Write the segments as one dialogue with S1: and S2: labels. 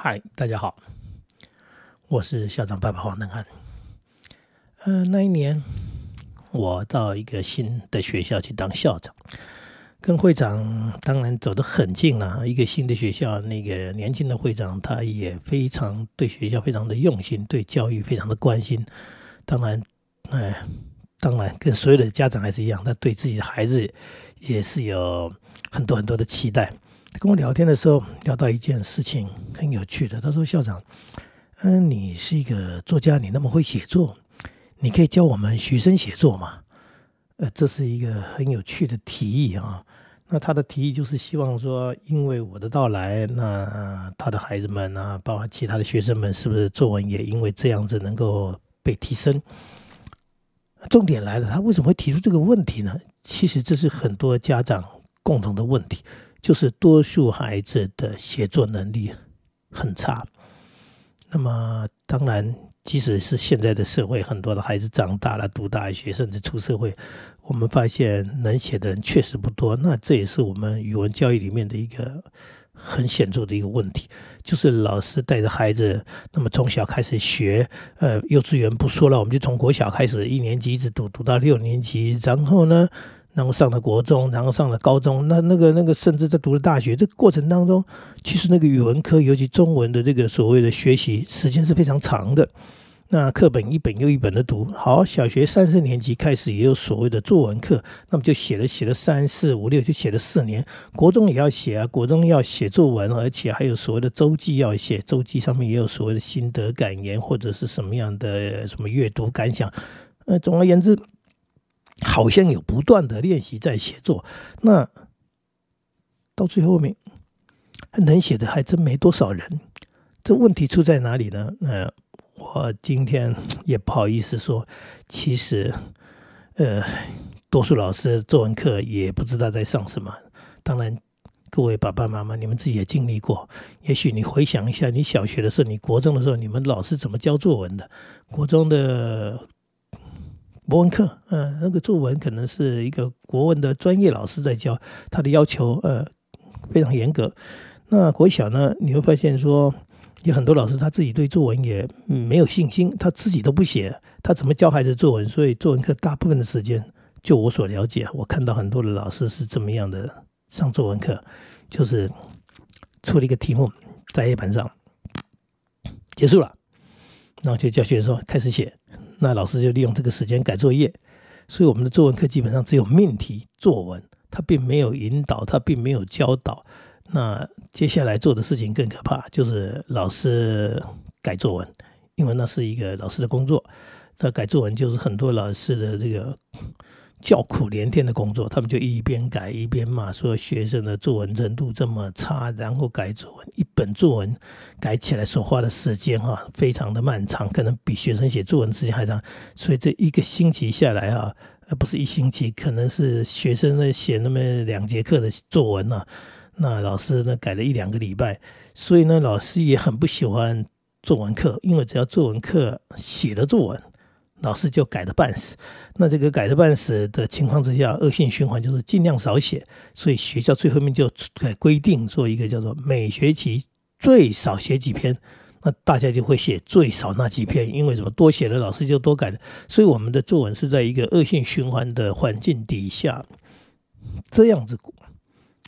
S1: 嗨，大家好，我是校长爸爸黄登汉。嗯，那一年我到一个新的学校去当校长，跟会长当然走得很近了。一个新的学校，那个年轻的会长他也非常对学校非常的用心，对教育非常的关心。当然，哎，当然跟所有的家长还是一样，他对自己的孩子也是有很多很多的期待。跟我聊天的时候，聊到一件事情很有趣的。他说：“校长，嗯，你是一个作家，你那么会写作，你可以教我们学生写作吗？”呃，这是一个很有趣的提议啊。那他的提议就是希望说，因为我的到来，那他的孩子们啊，包括其他的学生们，是不是作文也因为这样子能够被提升？重点来了，他为什么会提出这个问题呢？其实这是很多家长共同的问题。就是多数孩子的写作能力很差，那么当然，即使是现在的社会，很多的孩子长大了，读大学，甚至出社会，我们发现能写的人确实不多。那这也是我们语文教育里面的一个很显著的一个问题，就是老师带着孩子，那么从小开始学，呃，幼稚园不说了，我们就从国小开始，一年级一直读读到六年级，然后呢？然后上了国中，然后上了高中，那那个那个，甚至在读了大学，这个过程当中，其实那个语文科，尤其中文的这个所谓的学习时间是非常长的。那课本一本又一本的读，好，小学三四年级开始也有所谓的作文课，那么就写了写了三四五六，就写了四年。国中也要写啊，国中要写作文，而且还有所谓的周记要写，周记上面也有所谓的心得感言或者是什么样的什么阅读感想。呃，总而言之。好像有不断的练习在写作，那到最后面能写的还真没多少人。这问题出在哪里呢？那我今天也不好意思说，其实，呃，多数老师作文课也不知道在上什么。当然，各位爸爸妈妈，你们自己也经历过。也许你回想一下，你小学的时候，你国中的时候，你们老师怎么教作文的？国中的。博文课，嗯，那个作文可能是一个国文的专业老师在教，他的要求呃非常严格。那国小呢，你会发现说有很多老师他自己对作文也没有信心，他自己都不写，他怎么教孩子作文？所以作文课大部分的时间，就我所了解，我看到很多的老师是这么样的上作文课，就是出了一个题目在黑板上，结束了，然后就叫学生说开始写。那老师就利用这个时间改作业，所以我们的作文课基本上只有命题作文，他并没有引导，他并没有教导。那接下来做的事情更可怕，就是老师改作文，因为那是一个老师的工作。他改作文就是很多老师的这个。叫苦连天的工作，他们就一边改一边骂，说学生的作文程度这么差，然后改作文，一本作文改起来所花的时间哈，非常的漫长，可能比学生写作文时间还长。所以这一个星期下来哈，而不是一星期，可能是学生呢写那么两节课的作文呢，那老师呢改了一两个礼拜，所以呢老师也很不喜欢作文课，因为只要作文课写了作文。老师就改的半死，那这个改的半死的情况之下，恶性循环就是尽量少写，所以学校最后面就改规定做一个叫做每学期最少写几篇，那大家就会写最少那几篇，因为什么多写了老师就多改的，所以我们的作文是在一个恶性循环的环境底下。这样子，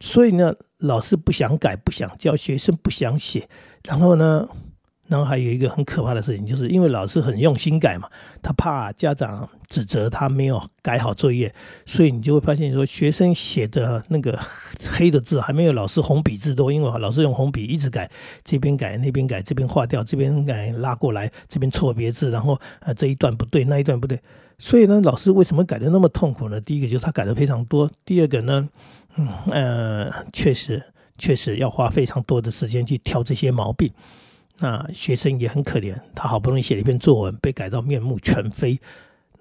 S1: 所以呢，老师不想改，不想教，学生不想写，然后呢？然后还有一个很可怕的事情，就是因为老师很用心改嘛，他怕家长指责他没有改好作业，所以你就会发现说，学生写的那个黑的字还没有老师红笔字多，因为老师用红笔一直改，这边改那边改，这边划掉，这边改拉过来，这边错别字，然后呃这一段不对，那一段不对，所以呢，老师为什么改的那么痛苦呢？第一个就是他改的非常多，第二个呢，嗯呃，确实确实要花非常多的时间去挑这些毛病。那学生也很可怜，他好不容易写了一篇作文，被改到面目全非。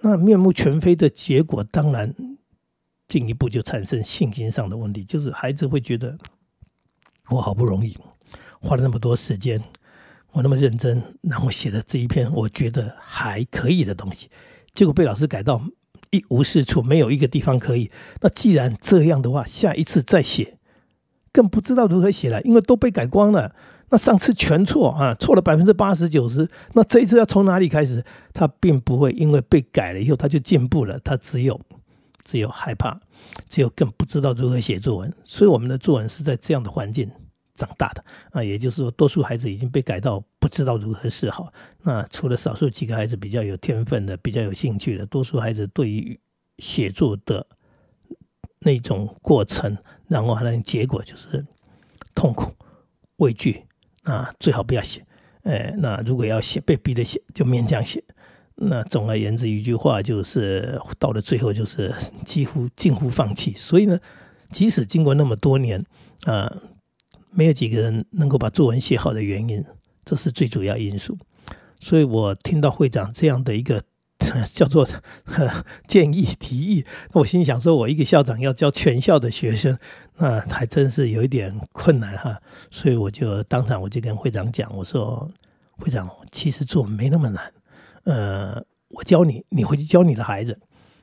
S1: 那面目全非的结果，当然进一步就产生信心上的问题，就是孩子会觉得，我好不容易花了那么多时间，我那么认真，然后写了这一篇我觉得还可以的东西，结果被老师改到一无是处，没有一个地方可以。那既然这样的话，下一次再写，更不知道如何写了，因为都被改光了。那上次全错啊，错了百分之八十九十，那这一次要从哪里开始？他并不会因为被改了以后他就进步了，他只有只有害怕，只有更不知道如何写作文。所以我们的作文是在这样的环境长大的啊，也就是说，多数孩子已经被改到不知道如何是好。那除了少数几个孩子比较有天分的、比较有兴趣的，多数孩子对于写作的那种过程，然后还能结果就是痛苦、畏惧。啊，最好不要写，哎，那如果要写，被逼的写，就勉强写。那总而言之，一句话就是，到了最后就是几乎近乎放弃。所以呢，即使经过那么多年，啊，没有几个人能够把作文写好的原因，这是最主要因素。所以我听到会长这样的一个。叫做建议提议，那我心想说，我一个校长要教全校的学生，那还真是有一点困难哈。所以我就当场我就跟会长讲，我说会长，其实做没那么难，呃，我教你，你回去教你的孩子。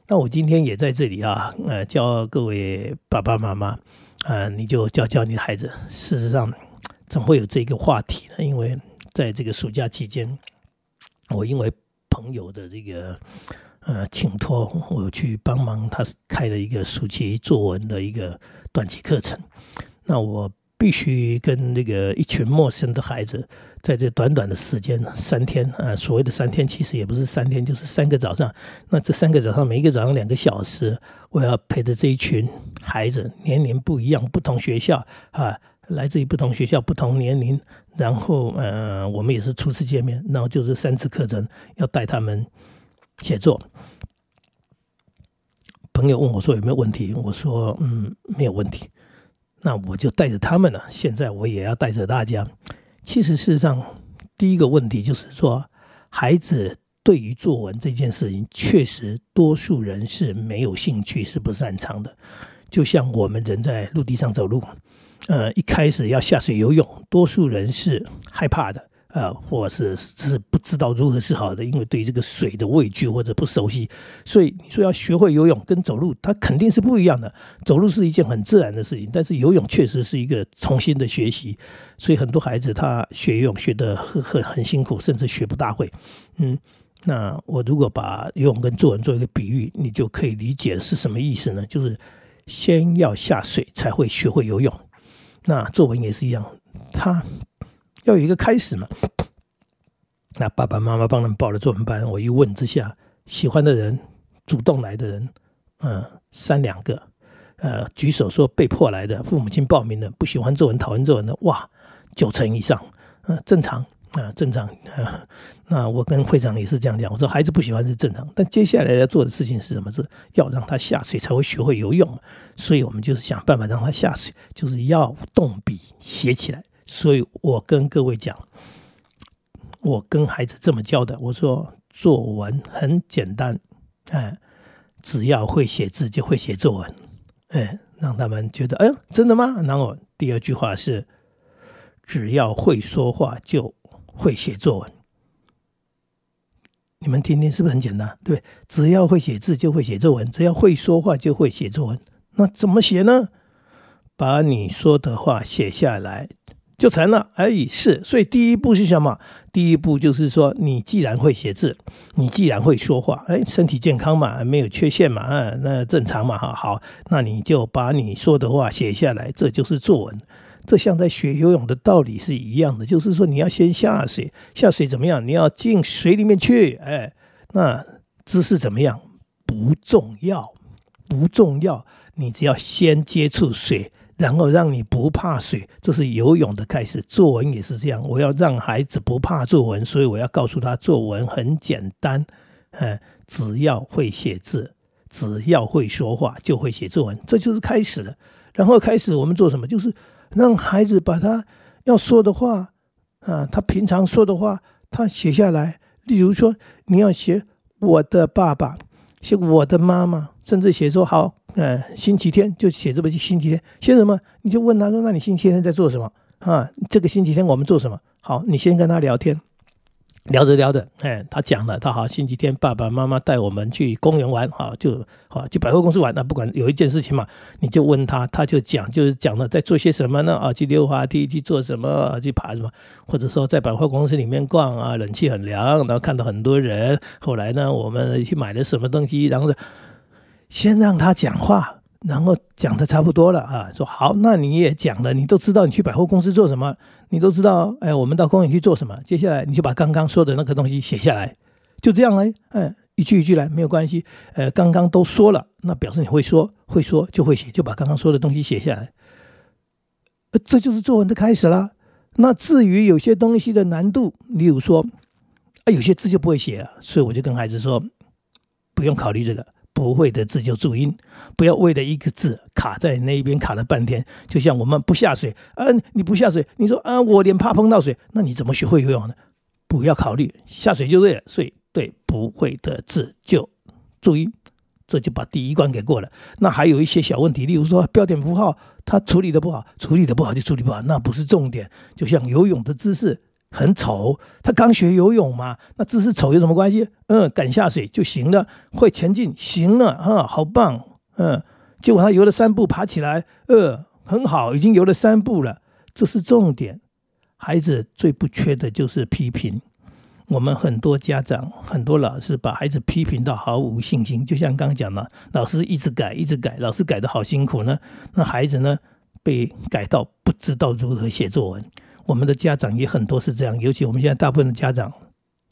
S1: 那我今天也在这里啊，呃，教各位爸爸妈妈，啊，你就教教你的孩子。事实上，怎么会有这个话题呢？因为在这个暑假期间，我因为。朋友的这个呃，请托我去帮忙，他开了一个暑期作文的一个短期课程。那我必须跟那个一群陌生的孩子，在这短短的时间三天啊，所谓的三天，其实也不是三天，就是三个早上。那这三个早上，每一个早上两个小时，我要陪着这一群孩子，年龄不一样，不同学校啊。来自于不同学校、不同年龄，然后呃，我们也是初次见面，然后就是三次课程要带他们写作。朋友问我说有没有问题，我说嗯没有问题。那我就带着他们了，现在我也要带着大家。其实事实上，第一个问题就是说，孩子对于作文这件事情，确实多数人是没有兴趣，是不擅长的。就像我们人在陆地上走路。呃，一开始要下水游泳，多数人是害怕的，呃，或是是不知道如何是好的，因为对这个水的畏惧或者不熟悉，所以你说要学会游泳跟走路，它肯定是不一样的。走路是一件很自然的事情，但是游泳确实是一个重新的学习，所以很多孩子他学游泳学得很很很辛苦，甚至学不大会。嗯，那我如果把游泳跟作文做一个比喻，你就可以理解是什么意思呢？就是先要下水才会学会游泳。那作文也是一样，他要有一个开始嘛。那爸爸妈妈帮他们报了作文班，我一问之下，喜欢的人、主动来的人，嗯，三两个，呃，举手说被迫来的，父母亲报名的，不喜欢作文、讨厌作文的，哇，九成以上，嗯，正常。啊，正常啊。那我跟会长也是这样讲，我说孩子不喜欢是正常，但接下来要做的事情是什么？是要让他下水才会学会游泳。所以我们就是想办法让他下水，就是要动笔写起来。所以我跟各位讲，我跟孩子这么教的，我说作文很简单，哎，只要会写字就会写作文，哎，让他们觉得，哎，真的吗？然后第二句话是，只要会说话就。会写作文，你们听听是不是很简单？对，只要会写字就会写作文，只要会说话就会写作文。那怎么写呢？把你说的话写下来就成了。而已，是，所以第一步是什么？第一步就是说，你既然会写字，你既然会说话，哎，身体健康嘛，没有缺陷嘛，啊，那正常嘛，哈，好，那你就把你说的话写下来，这就是作文。这像在学游泳的道理是一样的，就是说你要先下水，下水怎么样？你要进水里面去，哎，那姿势怎么样不重要，不重要，你只要先接触水，然后让你不怕水，这是游泳的开始。作文也是这样，我要让孩子不怕作文，所以我要告诉他作文很简单，哎，只要会写字，只要会说话就会写作文，这就是开始了。然后开始我们做什么？就是。让孩子把他要说的话啊，他平常说的话，他写下来。例如说，你要写我的爸爸，写我的妈妈，甚至写说好，呃，星期天就写这么星期天写什么？你就问他说：“那你星期天在做什么啊？这个星期天我们做什么？”好，你先跟他聊天，聊着聊着，哎，他讲了，他好星期天爸爸妈妈带我们去公园玩，好，就好去百货公司玩。那不管有一件事情嘛，你就问他，他就讲，就是讲了在做些什么呢？啊，去溜滑梯，去做什么？啊去爬什么？或者说在百货公司里面逛啊，冷气很凉，然后看到很多人。后来呢，我们去买了什么东西？然后先让他讲话。然后讲的差不多了啊，说好，那你也讲了，你都知道你去百货公司做什么，你都知道，哎，我们到公园去做什么。接下来你就把刚刚说的那个东西写下来，就这样来，哎，一句一句来，没有关系。呃，刚刚都说了，那表示你会说，会说就会写，就把刚刚说的东西写下来。呃，这就是作文的开始啦。那至于有些东西的难度，例如说，啊，有些字就不会写了，所以我就跟孩子说，不用考虑这个。不会的字就注音，不要为了一个字卡在那一边卡了半天。就像我们不下水，嗯，你不下水，你说啊，我脸怕碰到水，那你怎么学会游泳呢？不要考虑下水就对了，所以对不会的字就注音，这就把第一关给过了。那还有一些小问题，例如说标点符号，它处理的不好，处理的不好就处理不好，那不是重点。就像游泳的姿势。很丑，他刚学游泳嘛，那姿势丑有什么关系？嗯，敢下水就行了，会前进行了啊，好棒，嗯，结果他游了三步爬起来，呃，很好，已经游了三步了，这是重点。孩子最不缺的就是批评，我们很多家长、很多老师把孩子批评到毫无信心，就像刚讲的，老师一直改，一直改，老师改的好辛苦呢，那孩子呢被改到不知道如何写作文。我们的家长也很多是这样，尤其我们现在大部分的家长，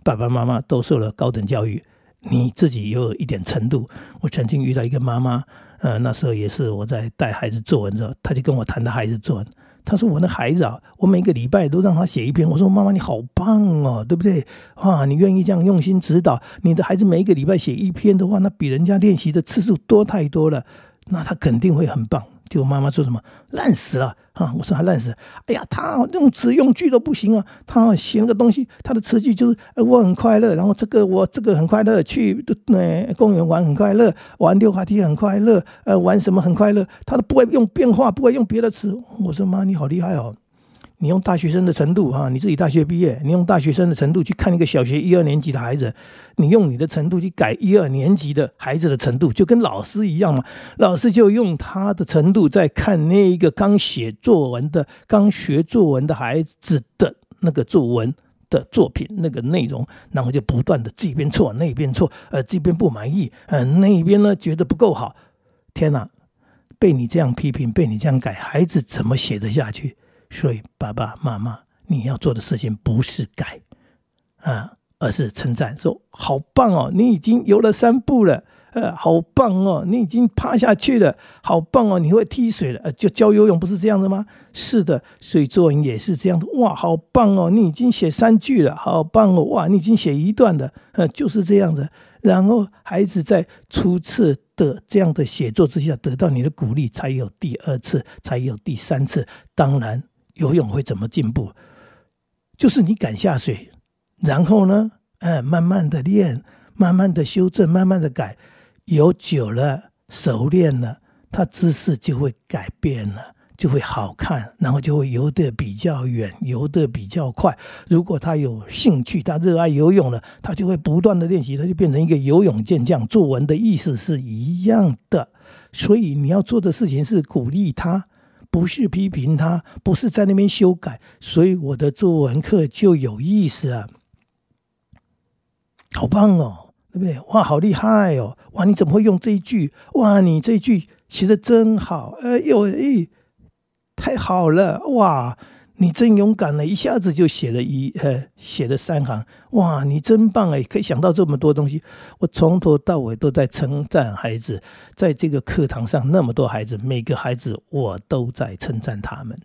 S1: 爸爸妈妈都受了高等教育，你自己有一点程度。我曾经遇到一个妈妈，呃，那时候也是我在带孩子作文的时候，她就跟我谈他孩子作文，他说我的孩子啊，我每个礼拜都让他写一篇。我说妈妈你好棒哦，对不对？啊，你愿意这样用心指导你的孩子每一个礼拜写一篇的话，那比人家练习的次数多太多了，那他肯定会很棒。就妈妈说什么烂死了啊！我说还烂死，哎呀，他用词用句都不行啊！他写那个东西，他的词句就是我很快乐，然后这个我这个很快乐，去那公园玩很快乐，玩溜滑梯很快乐，呃玩什么很快乐，他都不会用变化，不会用别的词。我说妈，你好厉害哦！你用大学生的程度哈，你自己大学毕业，你用大学生的程度去看一个小学一二年级的孩子，你用你的程度去改一二年级的孩子的程度，就跟老师一样嘛。老师就用他的程度在看那一个刚写作文的、刚学作文的孩子的那个作文的作品那个内容，然后就不断的这边错那边错，呃，这边不满意，呃，那边呢觉得不够好。天哪，被你这样批评，被你这样改，孩子怎么写得下去？所以，爸爸妈妈，你要做的事情不是改啊，而是称赞，说好棒哦，你已经游了三步了，呃，好棒哦，你已经趴下去了，好棒哦，你会踢水了，呃，就教游泳不是这样的吗？是的，所以作文也是这样的，哇，好棒哦，你已经写三句了，好棒哦，哇，你已经写一段的，呃，就是这样的。然后孩子在初次的这样的写作之下得到你的鼓励，才有第二次，才有第三次，当然。游泳会怎么进步？就是你敢下水，然后呢，哎，慢慢的练，慢慢的修正，慢慢的改，游久了，熟练了，他姿势就会改变了，就会好看，然后就会游得比较远，游得比较快。如果他有兴趣，他热爱游泳了，他就会不断的练习，他就变成一个游泳健将。作文的意思是一样的，所以你要做的事情是鼓励他。不是批评他，不是在那边修改，所以我的作文课就有意思啊。好棒哦，对不对？哇，好厉害哦！哇，你怎么会用这一句？哇，你这一句写的真好！哎呦，哎，太好了！哇。你真勇敢了，一下子就写了一呃，写了三行，哇，你真棒哎，可以想到这么多东西。我从头到尾都在称赞孩子，在这个课堂上那么多孩子，每个孩子我都在称赞他们。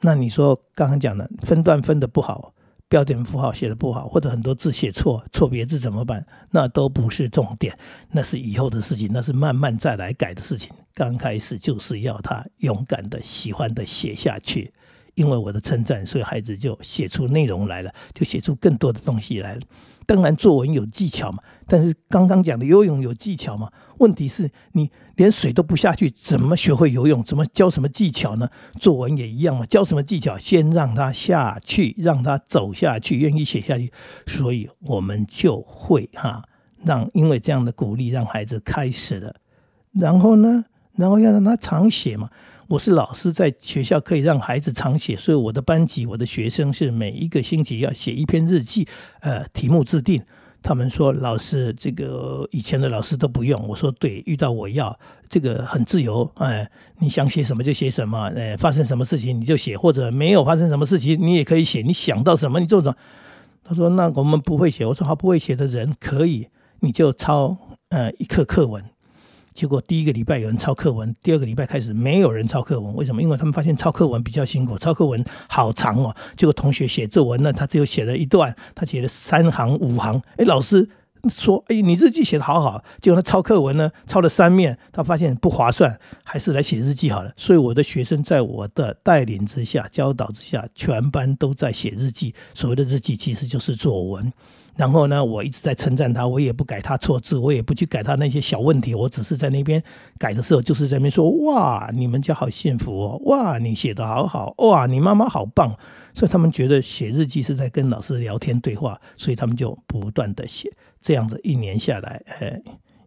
S1: 那你说刚刚讲的分段分的不好，标点符号写的不好，或者很多字写错，错别字怎么办？那都不是重点，那是以后的事情，那是慢慢再来改的事情。刚开始就是要他勇敢的、喜欢的写下去。因为我的称赞，所以孩子就写出内容来了，就写出更多的东西来了。当然，作文有技巧嘛，但是刚刚讲的游泳有技巧嘛？问题是你连水都不下去，怎么学会游泳？怎么教什么技巧呢？作文也一样嘛，教什么技巧？先让他下去，让他走下去，愿意写下去，所以我们就会哈，让因为这样的鼓励，让孩子开始了。然后呢，然后要让他常写嘛。我是老师，在学校可以让孩子常写，所以我的班级，我的学生是每一个星期要写一篇日记，呃，题目制定。他们说老师，这个以前的老师都不用。我说对，遇到我要这个很自由，哎，你想写什么就写什么，哎，发生什么事情你就写，或者没有发生什么事情你也可以写，你想到什么你做什么。他说那我们不会写，我说好，不会写的人可以，你就抄呃一课课文。结果第一个礼拜有人抄课文，第二个礼拜开始没有人抄课文。为什么？因为他们发现抄课文比较辛苦，抄课文好长哦。结果同学写作文呢，他只有写了一段，他写了三行五行。哎，老师说：“哎，你日记写的好好。”结果他抄课文呢，抄了三面，他发现不划算，还是来写日记好了。所以我的学生在我的带领之下、教导之下，全班都在写日记。所谓的日记，其实就是作文。然后呢，我一直在称赞他，我也不改他错字，我也不去改他那些小问题，我只是在那边改的时候，就是在那边说：哇，你们家好幸福哦！哇，你写的好好！哇，你妈妈好棒！所以他们觉得写日记是在跟老师聊天对话，所以他们就不断的写。这样子一年下来，呃，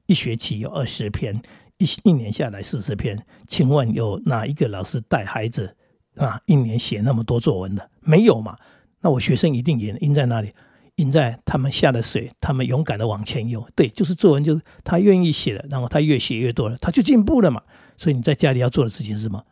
S1: 一学期有二十篇，一一年下来四十篇。请问有哪一个老师带孩子啊，一年写那么多作文的？没有嘛？那我学生一定也赢在哪里？赢在他们下了水，他们勇敢的往前游。对，就是作文，就是他愿意写了，然后他越写越多了，他就进步了嘛。所以你在家里要做的事情是什么？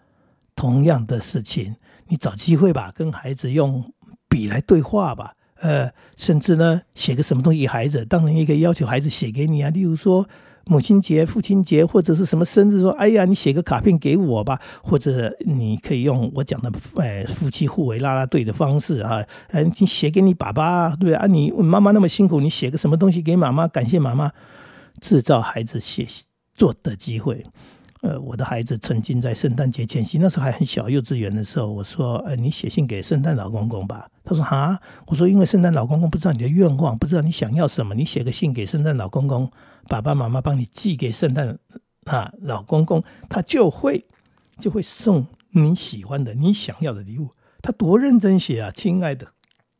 S1: 同样的事情，你找机会吧，跟孩子用笔来对话吧。呃，甚至呢，写个什么东西孩子，当然也可以要求孩子写给你啊。例如说。母亲节、父亲节或者是什么生日，说哎呀，你写个卡片给我吧，或者你可以用我讲的哎夫妻互为拉拉队的方式啊，嗯，你写给你爸爸，对啊，你妈妈那么辛苦，你写个什么东西给妈妈，感谢妈妈，制造孩子写作的机会。呃，我的孩子曾经在圣诞节前夕，那时候还很小，幼稚园的时候，我说：“呃，你写信给圣诞老公公吧。”他说：“啊。”我说：“因为圣诞老公公不知道你的愿望，不知道你想要什么，你写个信给圣诞老公公，爸爸妈妈帮你寄给圣诞啊老公公，他就会就会送你喜欢的、你想要的礼物。”他多认真写啊，亲爱的。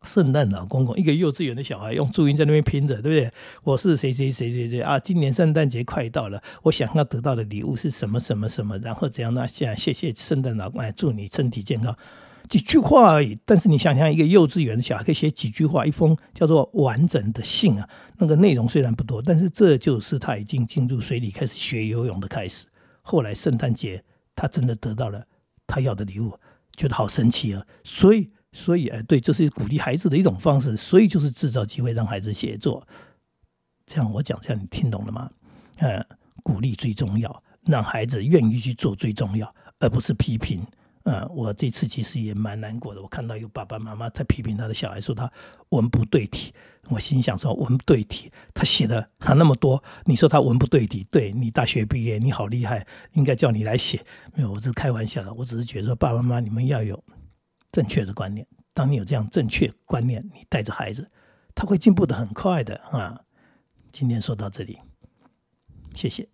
S1: 圣诞老公公，一个幼稚园的小孩用注音在那边拼着，对不对？我是谁谁谁谁谁啊！今年圣诞节快到了，我想要得到的礼物是什么什么什么？然后怎样呢？现在谢谢圣诞老公公，祝你身体健康。几句话而已，但是你想想，一个幼稚园的小孩可以写几句话，一封叫做完整的信啊。那个内容虽然不多，但是这就是他已经进入水里开始学游泳的开始。后来圣诞节，他真的得到了他要的礼物，觉得好神奇啊！所以。所以，哎，对，这是鼓励孩子的一种方式。所以，就是制造机会让孩子写作。这样我讲，这样你听懂了吗？呃，鼓励最重要，让孩子愿意去做最重要，而不是批评。呃，我这次其实也蛮难过的。我看到有爸爸妈妈在批评他的小孩，说他文不对题。我心想说，文不对题，他写的他那么多，你说他文不对题？对你大学毕业，你好厉害，应该叫你来写。没有，我是开玩笑的。我只是觉得说，爸爸妈妈你们要有。正确的观念，当你有这样正确观念，你带着孩子，他会进步的很快的啊！今天说到这里，谢谢。